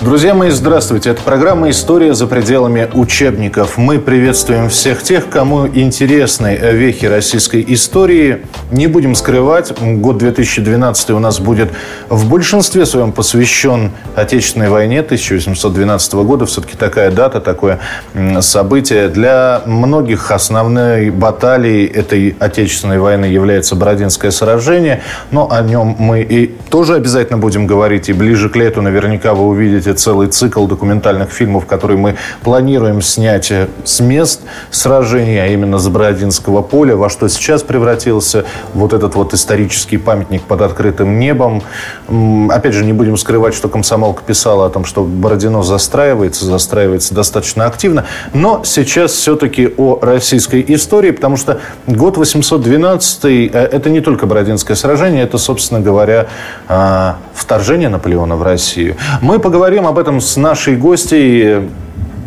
Друзья мои, здравствуйте. Это программа «История за пределами учебников». Мы приветствуем всех тех, кому интересны вехи российской истории. Не будем скрывать, год 2012 у нас будет в большинстве своем посвящен Отечественной войне 1812 года. Все-таки такая дата, такое событие. Для многих основной баталией этой Отечественной войны является Бородинское сражение. Но о нем мы и тоже обязательно будем говорить. И ближе к лету наверняка вы увидите есть целый цикл документальных фильмов, которые мы планируем снять э, с мест сражения, а именно с Бородинского поля, во что сейчас превратился вот этот вот исторический памятник под открытым небом. Опять же, не будем скрывать, что комсомолка писала о том, что Бородино застраивается, застраивается достаточно активно. Но сейчас все-таки о российской истории, потому что год 812 э, это не только Бородинское сражение, это, собственно говоря, а, вторжение Наполеона в Россию. Мы поговорим поговорим об этом с нашей гостьей.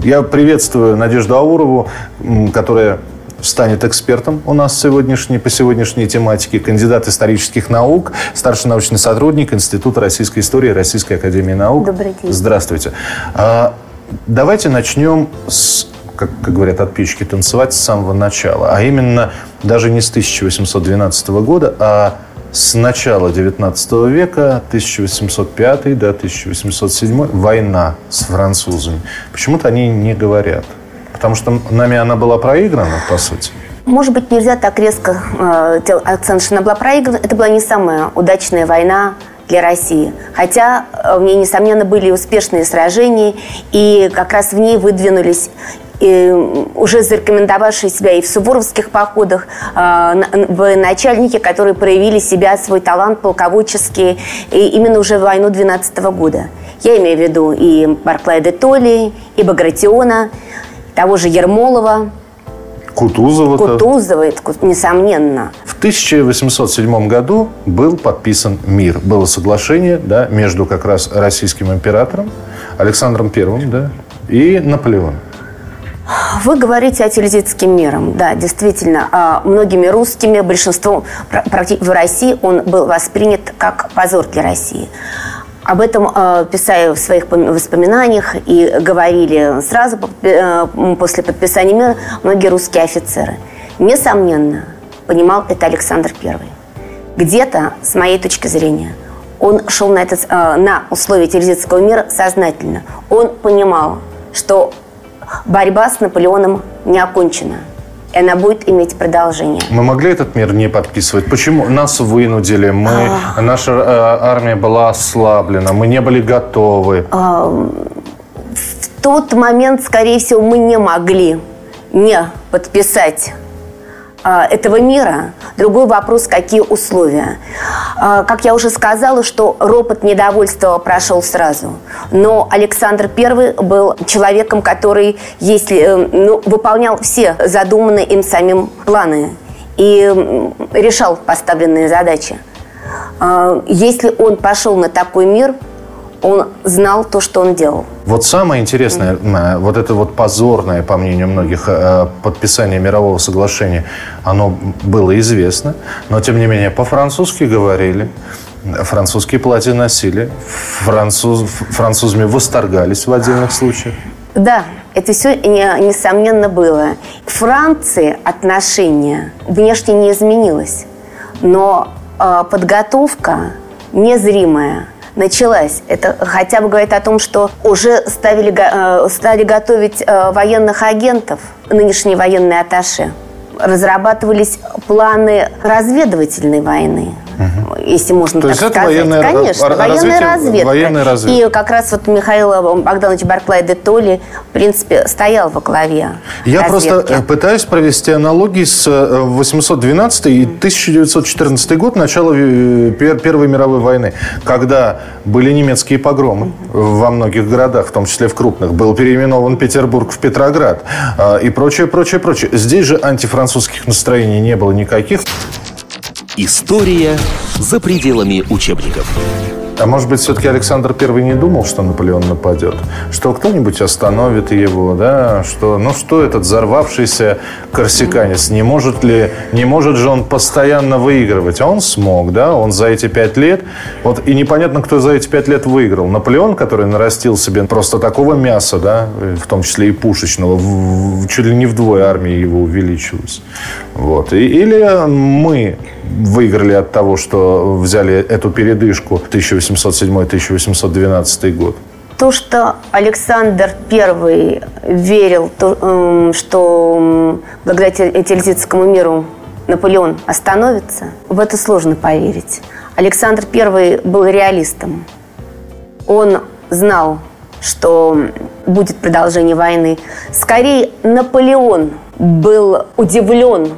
Я приветствую Надежду Аурову, которая станет экспертом у нас сегодняшней, по сегодняшней тематике, кандидат исторических наук, старший научный сотрудник Института российской истории Российской академии наук. Добрый день. Здравствуйте. А, давайте начнем с как, как говорят отписчики, танцевать с самого начала. А именно даже не с 1812 года, а с начала 19 века, 1805 до 1807, война с французами. Почему-то они не говорят. Потому что нами она была проиграна, по сути. Может быть, нельзя так резко э, акцент, что она была проиграна. Это была не самая удачная война для России. Хотя э, в ней, несомненно, были успешные сражения, и как раз в ней выдвинулись и уже зарекомендовавшие себя и в суворовских походах э, начальники, которые проявили себя, свой талант полководческий и именно уже в войну 12 года. Я имею в виду и Барклая де Толли, и Багратиона, того же Ермолова, Кутузова. Кутузова, несомненно. В 1807 году был подписан мир. Было соглашение да, между как раз российским императором Александром Первым да, и Наполеоном. Вы говорите о Тильзитским миром. Да, действительно, а, многими русскими, большинством в России он был воспринят как позор для России. Об этом э, писали в своих воспоминаниях и говорили сразу э, после подписания мира многие русские офицеры. Несомненно, понимал это Александр I. Где-то, с моей точки зрения, он шел на, это, э, на условия Тильзитского мира сознательно. Он понимал, что борьба с Наполеоном не окончена. И она будет иметь продолжение. Мы могли этот мир не подписывать? Почему? Нас вынудили, мы, а... наша э, армия была ослаблена, мы не были готовы. А... В тот момент, скорее всего, мы не могли не подписать этого мира. Другой вопрос, какие условия. А, как я уже сказала, что ропот недовольства прошел сразу. Но Александр I был человеком, который если, э, ну, выполнял все задуманные им самим планы и решал поставленные задачи. А, если он пошел на такой мир – он знал то, что он делал. Вот самое интересное, mm-hmm. вот это вот позорное, по мнению многих, э, подписание мирового соглашения, оно было известно, но тем не менее по-французски говорили, французские платья носили, француз, французами восторгались в отдельных случаях. Да, это все несомненно было. В Франции отношение внешне не изменилось, но э, подготовка незримая – началась. Это хотя бы говорит о том, что уже ставили, э, стали готовить э, военных агентов, нынешние военные атташе. Разрабатывались планы разведывательной войны угу. если можно То так сказать. Это военная, Конечно, р- военная разведка. Военная разведка. И как раз вот Михаил Богданович Барклай де Толли, в принципе, стоял во главе Я разведки. просто э, пытаюсь провести аналогии с 812 и 1914 год, начало э, Первой мировой войны, когда были немецкие погромы во многих городах, в том числе в крупных. Был переименован Петербург в Петроград и прочее, прочее, прочее. Здесь же антифранцузских настроений не было никаких. История за пределами учебников. А может быть, все-таки Александр Первый не думал, что Наполеон нападет? Что кто-нибудь остановит его, да? Что, ну что этот взорвавшийся корсиканец? Не может ли, не может же он постоянно выигрывать? А он смог, да? Он за эти пять лет, вот и непонятно, кто за эти пять лет выиграл. Наполеон, который нарастил себе просто такого мяса, да, в том числе и пушечного, в, чуть ли не вдвое армии его увеличилась. Вот. И, или мы выиграли от того, что взяли эту передышку 1807-1812 год? То, что Александр I верил, эм, что благодаря Тильзитскому миру Наполеон остановится, в это сложно поверить. Александр I был реалистом. Он знал, что будет продолжение войны. Скорее, Наполеон был удивлен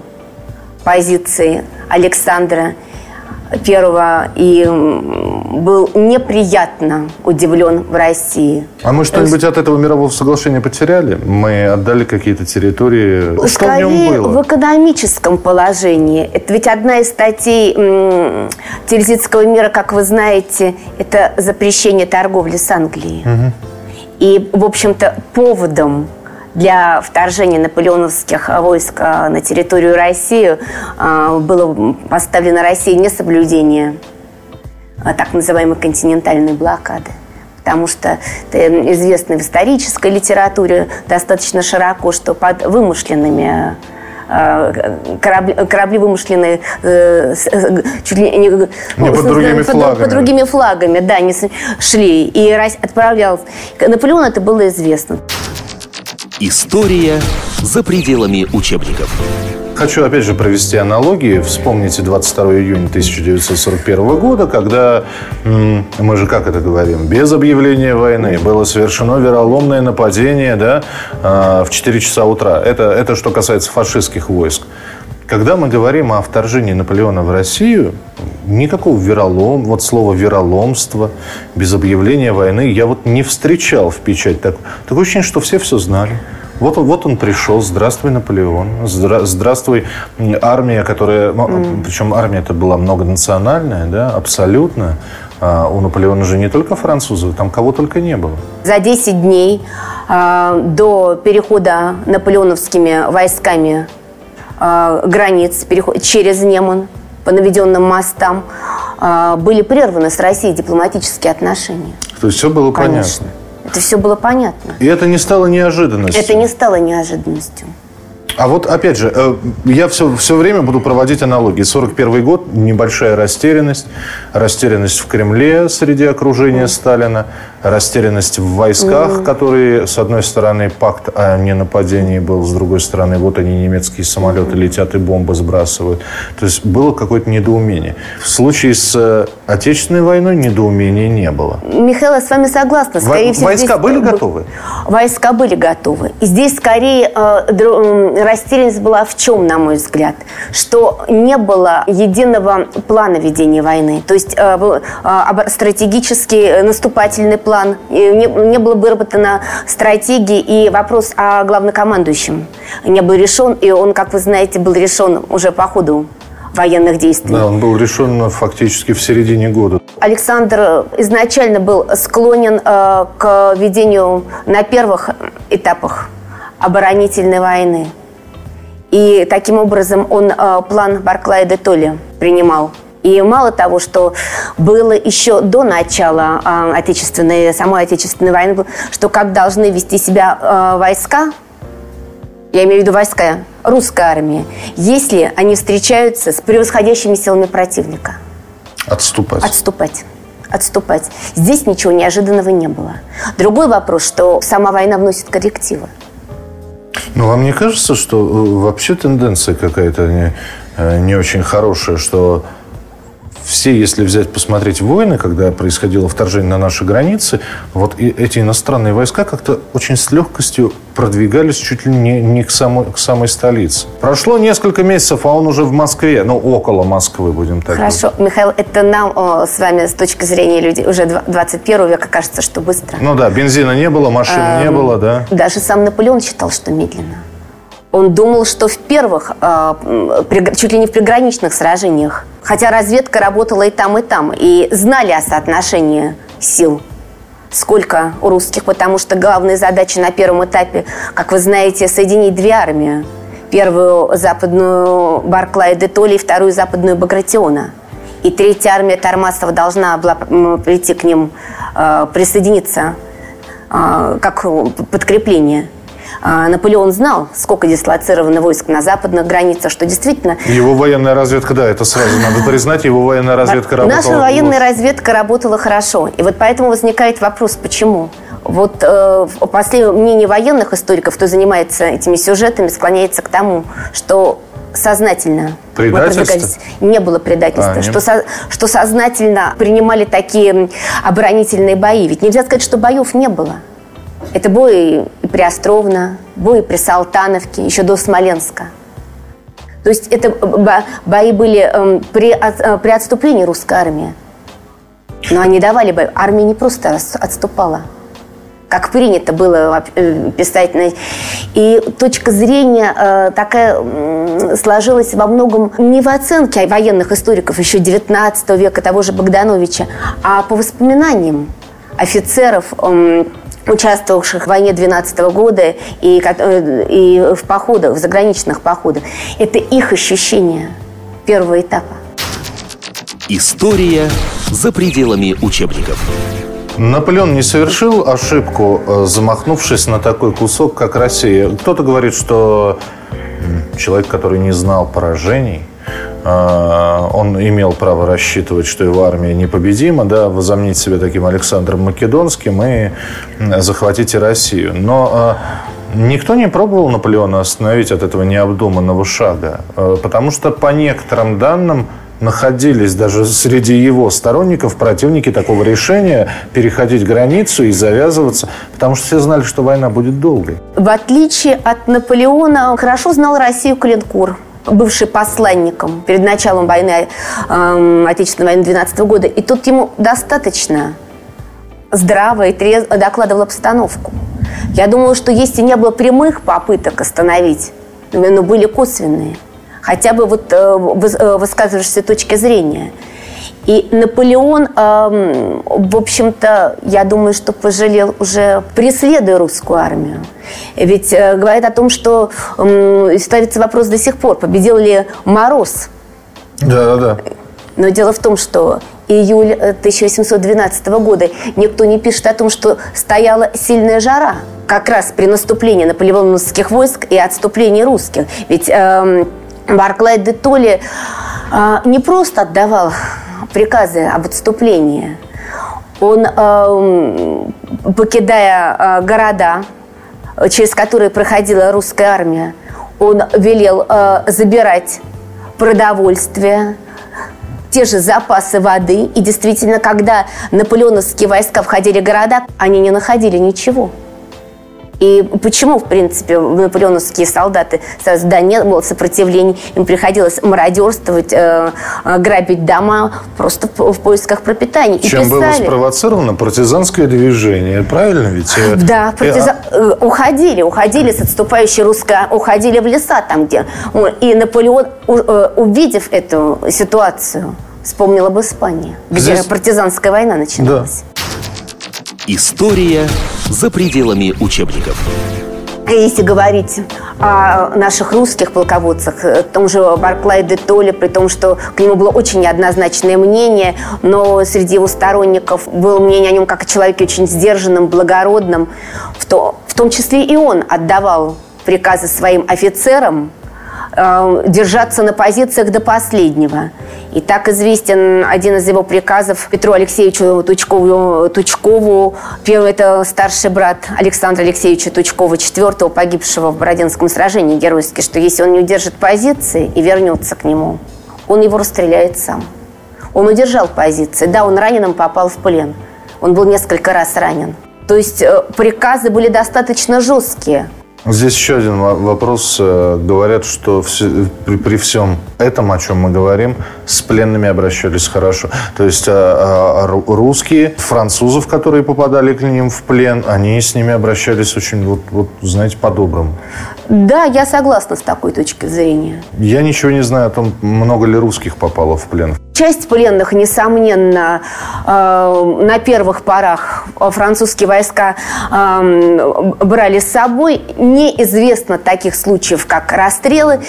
позиции Александра I и был неприятно удивлен в России. А мы что-нибудь от этого мирового соглашения потеряли? Мы отдали какие-то территории? Скорее, что в нем было? в экономическом положении. Это ведь одна из статей Тильзитского мира, как вы знаете, это запрещение торговли с Англией. Угу. И, в общем-то, поводом для вторжения наполеоновских войск а, на территорию России а, было поставлено России несоблюдение а, так называемой континентальной блокады. Потому что это известно в исторической литературе достаточно широко, что под вымышленными корабли, корабли вымышленные э, э, чуть ли не, не под другими под, флагами. Под другими флагами, да, не шли. И отправлял. Наполеону это было известно. История за пределами учебников. Хочу опять же провести аналогии. Вспомните 22 июня 1941 года, когда, мы же как это говорим, без объявления войны было совершено вероломное нападение да, а, в 4 часа утра. Это, это что касается фашистских войск. Когда мы говорим о вторжении Наполеона в Россию, никакого веролом, вот слово вероломство, без объявления войны, я вот не встречал в печать. Так, такое ощущение, что все все знали. Вот, вот он пришел, здравствуй, Наполеон, здра, здравствуй, армия, которая, mm. причем армия это была многонациональная, да, абсолютно. А у Наполеона же не только французы, там кого только не было. За 10 дней э, до перехода наполеоновскими войсками э, границ переход, через Неман по наведенным мостам э, были прерваны с Россией дипломатические отношения. То есть все было Конечно. понятно. Это все было понятно. И это не стало неожиданностью? Это не стало неожиданностью. А вот, опять же, э, я все, все время буду проводить аналогии. 41 год, небольшая растерянность. Растерянность в Кремле среди окружения Сталина. Растерянность в войсках, mm. которые, с одной стороны, пакт о ненападении был, с другой стороны, вот они, немецкие самолеты, летят и бомбы сбрасывают. То есть было какое-то недоумение. В случае с э, Отечественной войной недоумения не было. Михаил, я с вами согласна. Скорее Во- всего, войска были готовы? Войска были готовы. И здесь скорее э, растерянность была в чем, на мой взгляд? Что не было единого плана ведения войны. То есть э, э, стратегический э, наступательный план. Не, было выработано стратегии и вопрос о главнокомандующем не был решен. И он, как вы знаете, был решен уже по ходу военных действий. Да, он был решен фактически в середине года. Александр изначально был склонен э, к ведению на первых этапах оборонительной войны. И таким образом он э, план Барклая де Толли принимал. И мало того, что было еще до начала э, отечественной, самой отечественной войны, что как должны вести себя э, войска, я имею в виду войска русской армии, если они встречаются с превосходящими силами противника. Отступать. Отступать отступать. Здесь ничего неожиданного не было. Другой вопрос, что сама война вносит коррективы. Ну, вам не кажется, что э, вообще тенденция какая-то не, э, не очень хорошая, что все, если взять, посмотреть войны, когда происходило вторжение на наши границы, вот и эти иностранные войска как-то очень с легкостью продвигались чуть ли не, не к, самой, к самой столице. Прошло несколько месяцев, а он уже в Москве, ну, около Москвы, будем так Хорошо, говорить. Михаил, это нам о, с вами с точки зрения людей уже 21 века кажется, что быстро. Ну да, бензина не было, машин эм, не было, да. Даже сам Наполеон считал, что медленно. Он думал, что в первых, э, чуть ли не в приграничных сражениях Хотя разведка работала и там, и там. И знали о соотношении сил сколько у русских, потому что главная задача на первом этапе, как вы знаете, соединить две армии. Первую западную Барклая де Толли вторую западную Багратиона. И третья армия Тормасова должна была прийти к ним, э, присоединиться э, как подкрепление. А, Наполеон знал, сколько дислоцировано войск на западных границах, что действительно... Его военная разведка, да, это сразу надо признать, его военная разведка работала... Наша военная разведка работала хорошо. И вот поэтому возникает вопрос, почему? Вот э, после мнение военных историков, кто занимается этими сюжетами, склоняется к тому, что сознательно Предательство? Не было предательства. А, что, со, что сознательно принимали такие оборонительные бои. Ведь нельзя сказать, что боев не было. Это бои и при Островно, бои при Салтановке, еще до Смоленска. То есть это бои были эм, при, э, при отступлении русской армии. Но они давали бои. Армия не просто отступала, как принято было э, писать. И точка зрения э, такая сложилась во многом не в оценке военных историков еще 19 века, того же Богдановича, а по воспоминаниям офицеров, эм, участвовавших в войне 12 года и, э, и в походах, в заграничных походах. Это их ощущение первого этапа. История за пределами учебников. Наполеон не совершил ошибку, э, замахнувшись на такой кусок, как Россия. Кто-то говорит, что человек, который не знал поражений, он имел право рассчитывать, что его армия непобедима, да, возомнить себя таким Александром Македонским и захватить Россию. Но а, Никто не пробовал Наполеона остановить от этого необдуманного шага, а, потому что по некоторым данным находились даже среди его сторонников противники такого решения переходить границу и завязываться, потому что все знали, что война будет долгой. В отличие от Наполеона, хорошо знал Россию Калинкур бывший посланником перед началом войны, э, Отечественной войны 12 года. И тут ему достаточно здраво и трезво докладывал обстановку. Я думаю, что если не было прямых попыток остановить, но были косвенные, хотя бы вот э, э высказывающиеся точки зрения – и Наполеон, э, в общем-то, я думаю, что пожалел уже преследуя русскую армию. Ведь э, говорит о том, что э, ставится вопрос до сих пор, победил ли Мороз. Да, да, да. Но дело в том, что июль 1812 э, года никто не пишет о том, что стояла сильная жара как раз при наступлении наполеоновских войск и отступлении русских. Ведь э, Барклай де Толли э, не просто отдавал приказы об отступлении. Он, э, покидая э, города, через которые проходила русская армия, он велел э, забирать продовольствие, те же запасы воды. И действительно, когда наполеоновские войска входили в города, они не находили ничего. И почему, в принципе, наполеоновские солдаты да, не было сопротивления, им приходилось мародерствовать, э, э, грабить дома просто в, поисках пропитания. И Чем писали. было спровоцировано партизанское движение, правильно ведь? Э, да, партиза... э, уходили, уходили с отступающей русской, уходили в леса там, где... И Наполеон, увидев эту ситуацию, вспомнил об Испании, где Здесь... партизанская война начиналась. Да. История за пределами учебников. Если говорить о наших русских полководцах, о том же Барклай де Толле, при том, что к нему было очень неоднозначное мнение, но среди его сторонников было мнение о нем как о человеке очень сдержанном, благородном, в, то, в том числе и он отдавал приказы своим офицерам э, держаться на позициях до последнего – и так известен один из его приказов Петру Алексеевичу Тучкову. Тучкову. Первый – это старший брат Александра Алексеевича Тучкова, четвертого, погибшего в Бородинском сражении геройски, что если он не удержит позиции и вернется к нему, он его расстреляет сам. Он удержал позиции. Да, он раненым попал в плен. Он был несколько раз ранен. То есть э, приказы были достаточно жесткие. Здесь еще один вопрос. Э, говорят, что все, при, при всем этом, о чем мы говорим, с пленными обращались хорошо. То есть а, а, русские, французов, которые попадали к ним в плен, они с ними обращались очень, вот, вот знаете, по-доброму. Да, я согласна с такой точки зрения. Я ничего не знаю о том, много ли русских попало в плен. Часть пленных, несомненно, э, на первых порах французские войска э, брали с собой. Неизвестно таких случаев, как расстрелы.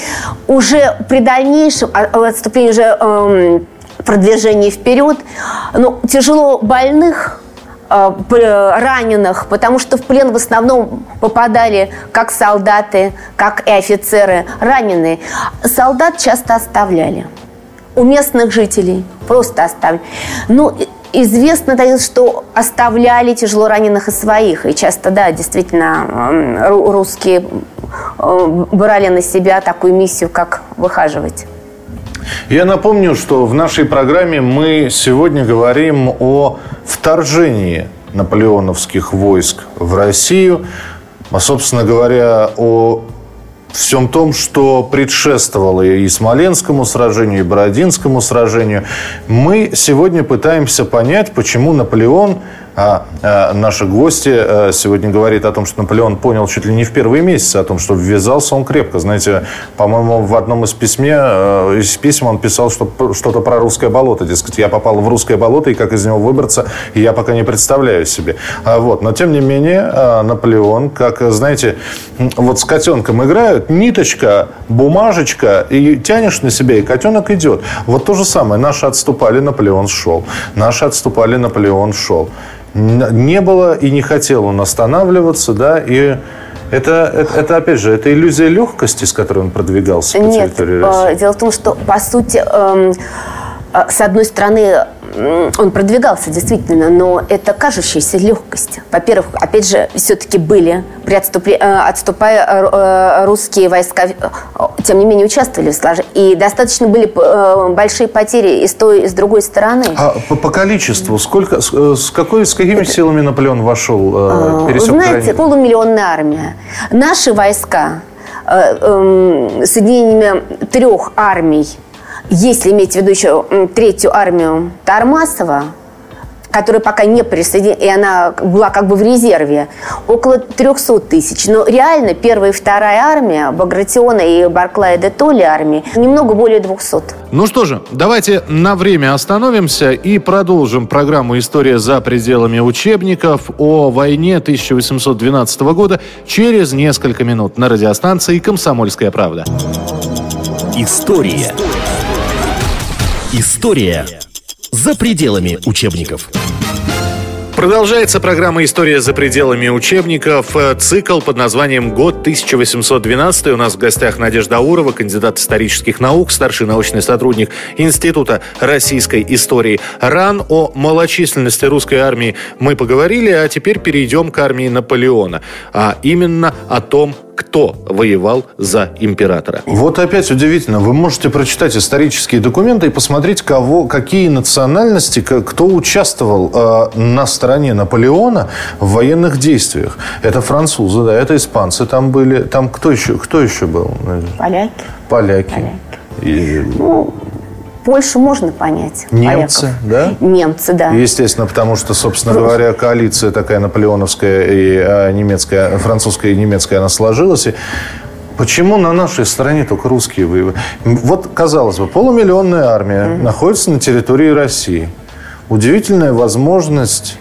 Уже при дальнейшем отступлении, уже э, продвижении вперед, ну, тяжело больных раненых, потому что в плен в основном попадали как солдаты, как и офицеры, раненые. Солдат часто оставляли у местных жителей. Просто оставили. Ну, известно, что оставляли тяжело раненых и своих. И часто, да, действительно, русские э, брали на себя такую миссию, как выхаживать. Я напомню, что в нашей программе мы сегодня говорим о вторжении наполеоновских войск в Россию, а, собственно говоря, о всем том, что предшествовало и Смоленскому сражению, и Бородинскому сражению. Мы сегодня пытаемся понять, почему Наполеон а, а наши гости а, сегодня говорит о том, что Наполеон понял чуть ли не в первые месяцы о том, что ввязался он крепко. Знаете, по-моему, в одном из, письме, а, из писем он писал что, что-то про русское болото. Дескать, я попал в русское болото, и как из него выбраться, я пока не представляю себе. А, вот. Но, тем не менее, а, Наполеон, как, знаете, вот с котенком играют, ниточка, бумажечка, и тянешь на себя, и котенок идет. Вот то же самое. Наши отступали, Наполеон шел. Наши отступали, Наполеон шел не было и не хотел он останавливаться, да, и это, это, это, опять же, это иллюзия легкости, с которой он продвигался по Нет, территории России? Нет, дело в том, что, по сути, эм, э, с одной стороны, он продвигался действительно, но это кажущаяся легкость. Во-первых, опять же, все-таки были, при отступе, э, отступая э, э, русские войска, тем не менее, участвовали в сражении. И достаточно были большие потери и с той, и с другой стороны. А по, по количеству, сколько, с, какой, с какими это... силами Наполеон вошел, а, пересек Знаете, границу? полумиллионная армия. Наши войска эм, соединениями трех армий если иметь в виду еще третью армию Тармасова, которая пока не присоединена, и она была как бы в резерве, около 300 тысяч. Но реально первая и вторая армия, Багратиона и Барклая де Толли армии, немного более 200. Ну что же, давайте на время остановимся и продолжим программу «История за пределами учебников» о войне 1812 года через несколько минут на радиостанции «Комсомольская правда». История. История за пределами учебников. Продолжается программа «История за пределами учебников». Цикл под названием «Год 1812». У нас в гостях Надежда Аурова, кандидат исторических наук, старший научный сотрудник Института российской истории РАН. О малочисленности русской армии мы поговорили, а теперь перейдем к армии Наполеона. А именно о том, кто воевал за императора. Вот опять удивительно. Вы можете прочитать исторические документы и посмотреть, кого, какие национальности, кто участвовал э, на стороне Наполеона в военных действиях. Это французы, да, это испанцы там были. Там кто еще, кто еще был? Поляки. Поляки. Поляки. И... Ну, Польшу можно понять. Немцы, поляков. да? Немцы, да. Естественно, потому что, собственно Просто. говоря, коалиция такая наполеоновская и а, немецкая, французская и немецкая, она сложилась. И Почему на нашей стороне только русские воевали? Вот, казалось бы, полумиллионная армия mm-hmm. находится на территории России. Удивительная возможность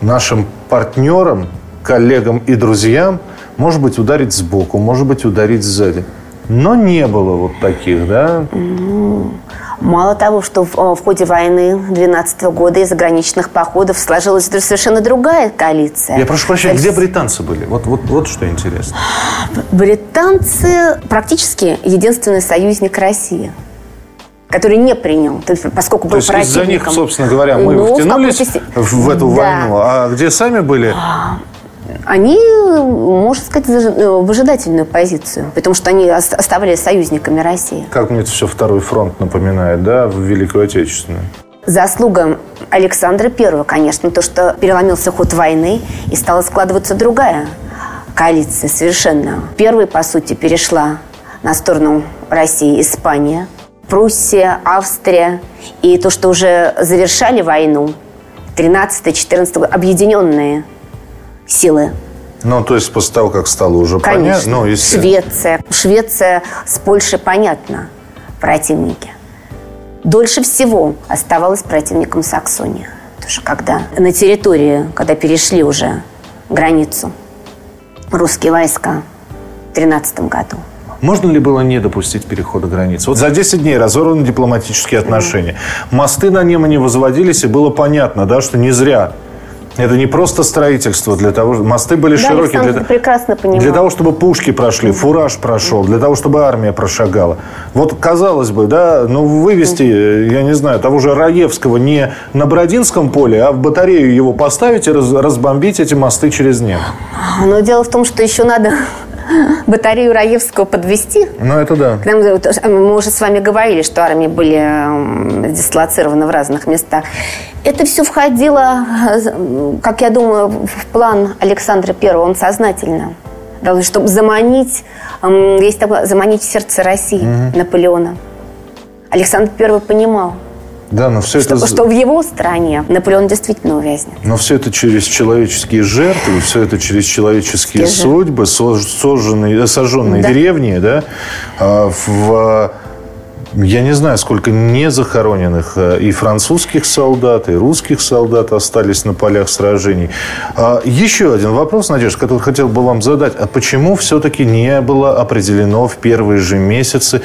нашим партнерам, коллегам и друзьям, может быть, ударить сбоку, может быть, ударить сзади. Но не было вот таких, да? Mm-hmm. Мало того, что в, в ходе войны 12 года и заграничных походов сложилась совершенно другая коалиция. Я прошу прощения, где британцы были? Вот, вот, вот что интересно. Британцы практически единственный союзник России который не принял, поскольку был То есть из-за них, собственно говоря, мы ну, втянулись в, в эту да. войну. А где сами были? Они, можно сказать, э, выжидательную позицию, потому что они оставались союзниками России. Как мне это все второй фронт напоминает, да, в Великую Отечественную? Заслуга Александра Первого, конечно, то, что переломился ход войны и стала складываться другая коалиции совершенно. Первой, по сути, перешла на сторону России Испания, Пруссия, Австрия. И то, что уже завершали войну, 13-14 год, объединенные силы ну, то есть после того, как стало уже Конечно. понятно. Ну, если... Швеция. Швеция с Польшей понятно противники. Дольше всего оставалась противником Саксония. Потому что когда на территории, когда перешли уже границу русские войска в 13 году, можно ли было не допустить перехода границы? Вот за 10 дней разорваны дипломатические отношения. Мосты на Немане возводились, и было понятно, да, что не зря это не просто строительство для того, мосты были да, широкие для, прекрасно для того, чтобы пушки прошли, фураж прошел, для того, чтобы армия прошагала. Вот казалось бы, да, ну вывести, я не знаю, того же Раевского не на Бородинском поле, а в батарею его поставить и раз, разбомбить эти мосты через Небо. Но дело в том, что еще надо батарею Раевского подвести. Ну, это да. Мы, мы уже с вами говорили, что армии были дислоцированы в разных местах. Это все входило, как я думаю, в план Александра Первого. Он сознательно чтобы заманить, есть такое, заманить в сердце России угу. Наполеона. Александр Первый понимал, да, но все что, это... что в его стране Наполеон действительно увязнет. Но все это через человеческие жертвы, все это через человеческие Скажи. судьбы, сожженные, сожженные да. деревни, да, а, в я не знаю, сколько незахороненных а, и французских солдат, и русских солдат остались на полях сражений. А, еще один вопрос, Надежда, который хотел бы вам задать. А почему все-таки не было определено в первые же месяцы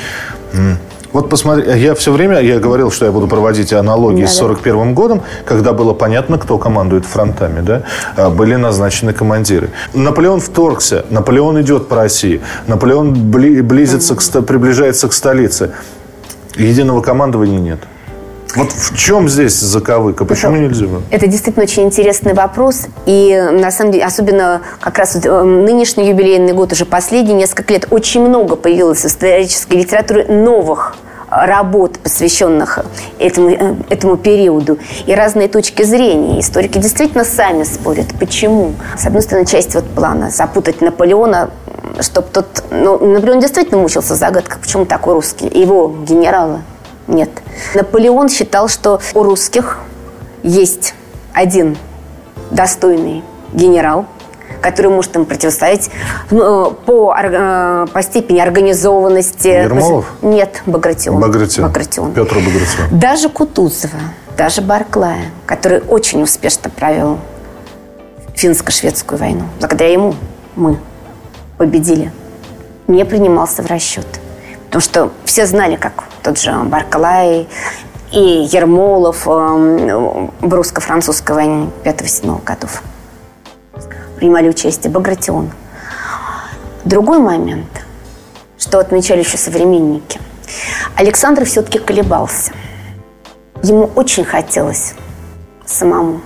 вот посмотри, я все время, я говорил, что я буду проводить аналогии да, с 41 годом, когда было понятно, кто командует фронтами, да, а, были назначены командиры. Наполеон вторгся, Наполеон идет по России, Наполеон близится, к, приближается к столице. Единого командования нет. Вот в чем здесь заковыка? Почему это, нельзя? Это действительно очень интересный вопрос. И на самом деле, особенно как раз вот, э, нынешний юбилейный год, уже последние несколько лет, очень много появилось в исторической литературе новых работ, посвященных этому, э, этому периоду, и разные точки зрения. Историки действительно сами спорят, почему. С одной стороны, часть вот плана запутать Наполеона, чтобы тот... Ну, Наполеон действительно мучился загадкой, почему такой русский, его генерала нет. Наполеон считал, что у русских есть один достойный генерал, который может им противостоять ну, по, э, по степени организованности. Ермолов? Нет, Багратион. Багратион. Багратион. Петр Багратион. Даже Кутузова, даже Барклая, который очень успешно провел финско-шведскую войну. Благодаря ему мы победили. Не принимался в расчет. Потому что все знали, как тот же Барклай и Ермолов эм, в русско-французской войне 5-7 годов принимали участие, Багратион. Другой момент, что отмечали еще современники. Александр все-таки колебался. Ему очень хотелось самому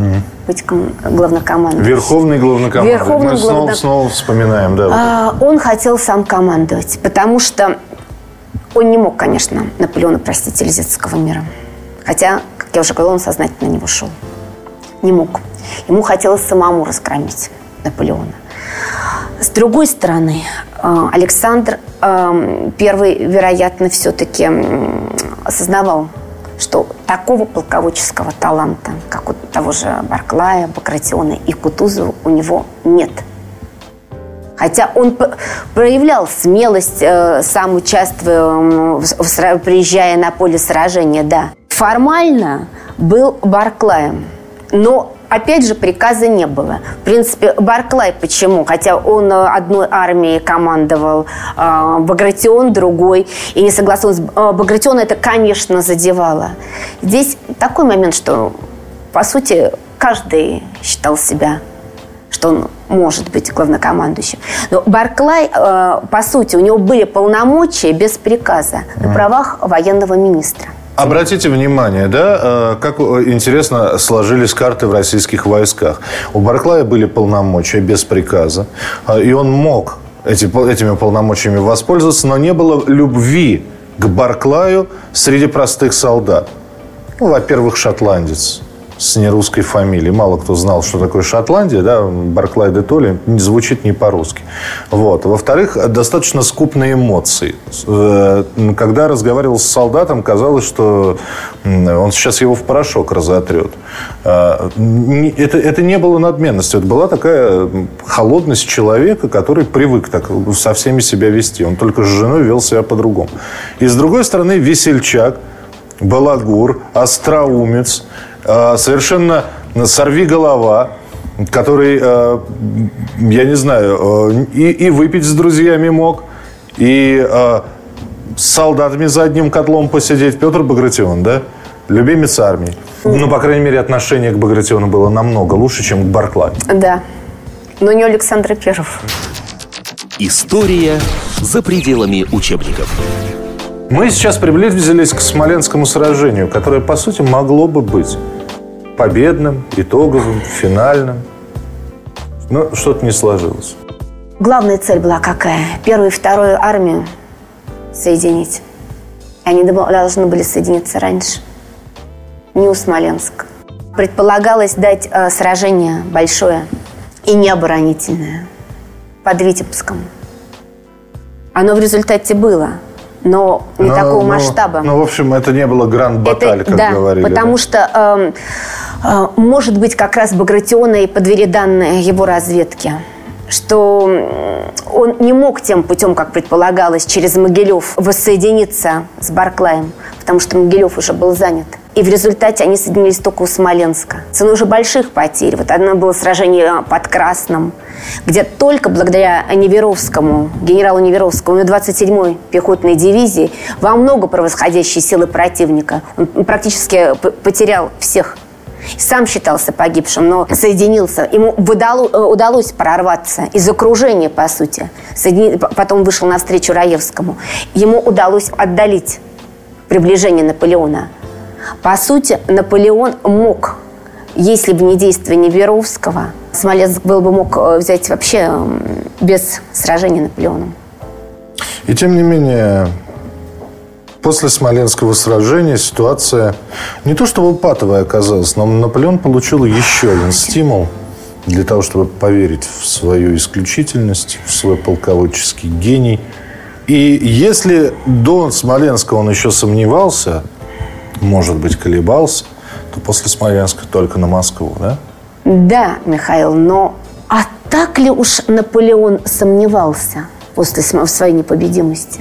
mm быть главнокомандующим. Верховный главнокомандующий. Верховный Мы снова, снова вспоминаем, да. А, он хотел сам командовать, потому что он не мог, конечно, Наполеона простить Елизетского мира. Хотя, как я уже говорила, он сознательно на него шел. Не мог. Ему хотелось самому разгромить Наполеона. С другой стороны, э, Александр первый, вероятно, все-таки осознавал, что такого полководческого таланта, как у того же Барклая, Багратиона и Кутузова, у него нет – Хотя он проявлял смелость, э, сам участвуя, приезжая на поле сражения, да. Формально был Барклаем, но опять же, приказа не было. В принципе, Барклай почему? Хотя он э, одной армией командовал, э, Багратион другой, и не согласился. Багратиона это, конечно, задевало. Здесь такой момент, что, по сути, каждый считал себя что он может быть главнокомандующим. Но Барклай, э, по сути, у него были полномочия без приказа на правах военного министра. Обратите внимание, да, э, как интересно сложились карты в российских войсках. У Барклая были полномочия без приказа, э, и он мог эти, этими полномочиями воспользоваться, но не было любви к Барклаю среди простых солдат. Ну, во-первых, шотландец с нерусской фамилией. Мало кто знал, что такое Шотландия, да, Барклай де Толли не звучит не по-русски. Вот. Во-вторых, достаточно скупные эмоции. Э, когда разговаривал с солдатом, казалось, что он сейчас его в порошок разотрет. Э, это, это не было надменностью, это была такая холодность человека, который привык так со всеми себя вести. Он только с женой вел себя по-другому. И с другой стороны, весельчак, балагур, остроумец, совершенно сорви голова, который, э, я не знаю, и, и выпить с друзьями мог, и с солдатами за одним котлом посидеть. Петр Багратион, да? Любимец армии. Ну, по крайней мере, отношение к Багратиону было намного лучше, чем к Барклаю. Да. Но не Александра Первого. История за пределами учебников. Мы сейчас приблизились к Смоленскому сражению, которое, по сути, могло бы быть победным, итоговым, финальным. Но что-то не сложилось. Главная цель была какая? Первую и вторую армию соединить. Они должны были соединиться раньше не у Смоленска. Предполагалось дать э, сражение большое и необоронительное под Витебском. Оно в результате было, но не но, такого но, масштаба. Ну, в общем, это не было гранд-баталь, как да, говорили. потому да? что, э, э, может быть, как раз Багратиона и подвели данные его разведки что он не мог тем путем, как предполагалось, через Могилев воссоединиться с Барклаем, потому что Могилев уже был занят. И в результате они соединились только у Смоленска. Ценой уже больших потерь. Вот одно было сражение под Красным, где только благодаря Неверовскому, генералу Неверовскому, на 27-й пехотной дивизии во много превосходящей силы противника. Он практически потерял всех сам считался погибшим, но соединился. Ему выдало, э, удалось прорваться из окружения, по сути. Соедини... Потом вышел навстречу Раевскому. Ему удалось отдалить приближение Наполеона. По сути, Наполеон мог, если бы не действие Неверовского, Смоленск был бы мог э, взять вообще без сражения Наполеоном. И тем не менее, после Смоленского сражения ситуация не то чтобы патовая оказалась, но Наполеон получил еще один стимул для того, чтобы поверить в свою исключительность, в свой полководческий гений. И если до Смоленска он еще сомневался, может быть, колебался, то после Смоленска только на Москву, да? Да, Михаил, но а так ли уж Наполеон сомневался после своей непобедимости?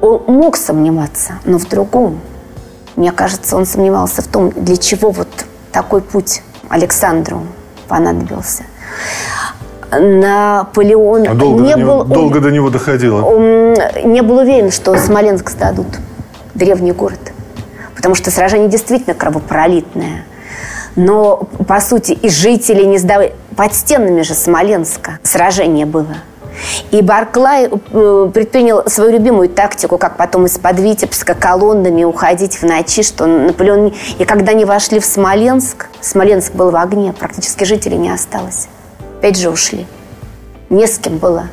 Он мог сомневаться, но в другом. Мне кажется, он сомневался в том, для чего вот такой путь Александру понадобился. Наполеон а долго, не до него, был, долго до него доходило. Он не был уверен, что Смоленск сдадут, древний город потому что сражение действительно кровопролитное. Но, по сути, и жители не сдавали. Под стенами же Смоленска сражение было. И Барклай э, предпринял свою любимую тактику, как потом из-под Витебска колоннами уходить в ночи, что Наполеон... И когда они вошли в Смоленск, Смоленск был в огне, практически жителей не осталось. Опять же ушли. Не с кем было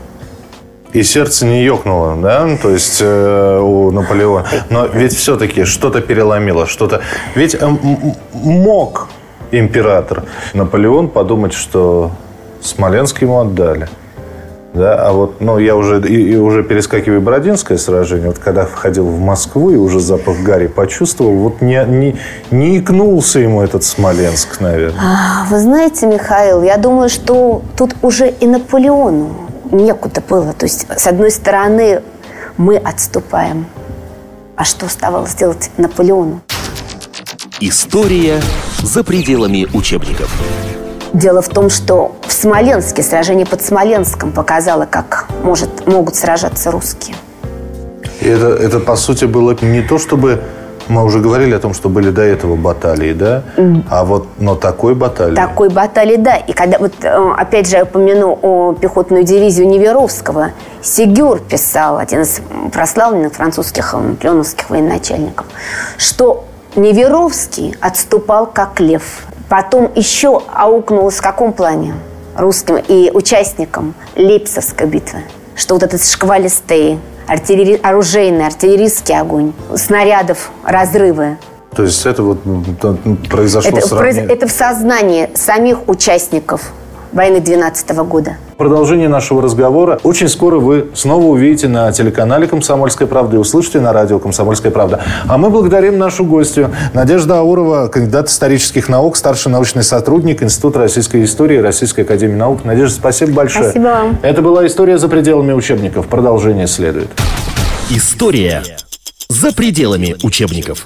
и сердце не ёкнуло, да, то есть э, у Наполеона. Но ведь все-таки что-то переломило, что-то... Ведь э, мог император Наполеон подумать, что Смоленск ему отдали. Да, а вот, ну, я уже, и, и уже перескакиваю Бородинское сражение, вот когда входил в Москву и уже запах Гарри почувствовал, вот не, не, не икнулся ему этот Смоленск, наверное. А, вы знаете, Михаил, я думаю, что тут уже и Наполеону некуда было. То есть, с одной стороны, мы отступаем. А что оставалось делать Наполеону? История за пределами учебников. Дело в том, что в Смоленске сражение под Смоленском показало, как может, могут сражаться русские. И это, это, по сути, было не то, чтобы мы уже говорили о том, что были до этого баталии, да? А вот, но такой баталии... Такой баталии, да. И когда, вот, э, опять же, я упомяну о пехотную дивизию Неверовского. Сигюр писал, один из прославленных французских э, военачальников, что Неверовский отступал как лев. Потом еще аукнулось в каком плане? Русским и участникам Лейпцигской битвы. Что вот этот шквалистый артиллери... оружейный, артиллерийский огонь, снарядов, разрывы. То есть это вот произошло это, сразу. это в сознании самих участников войны 12 года. Продолжение нашего разговора очень скоро вы снова увидите на телеканале «Комсомольская правда» и услышите на радио «Комсомольская правда». А мы благодарим нашу гостью Надежда Аурова, кандидат исторических наук, старший научный сотрудник Института российской истории Российской академии наук. Надежда, спасибо большое. Спасибо вам. Это была «История за пределами учебников». Продолжение следует. История за пределами учебников.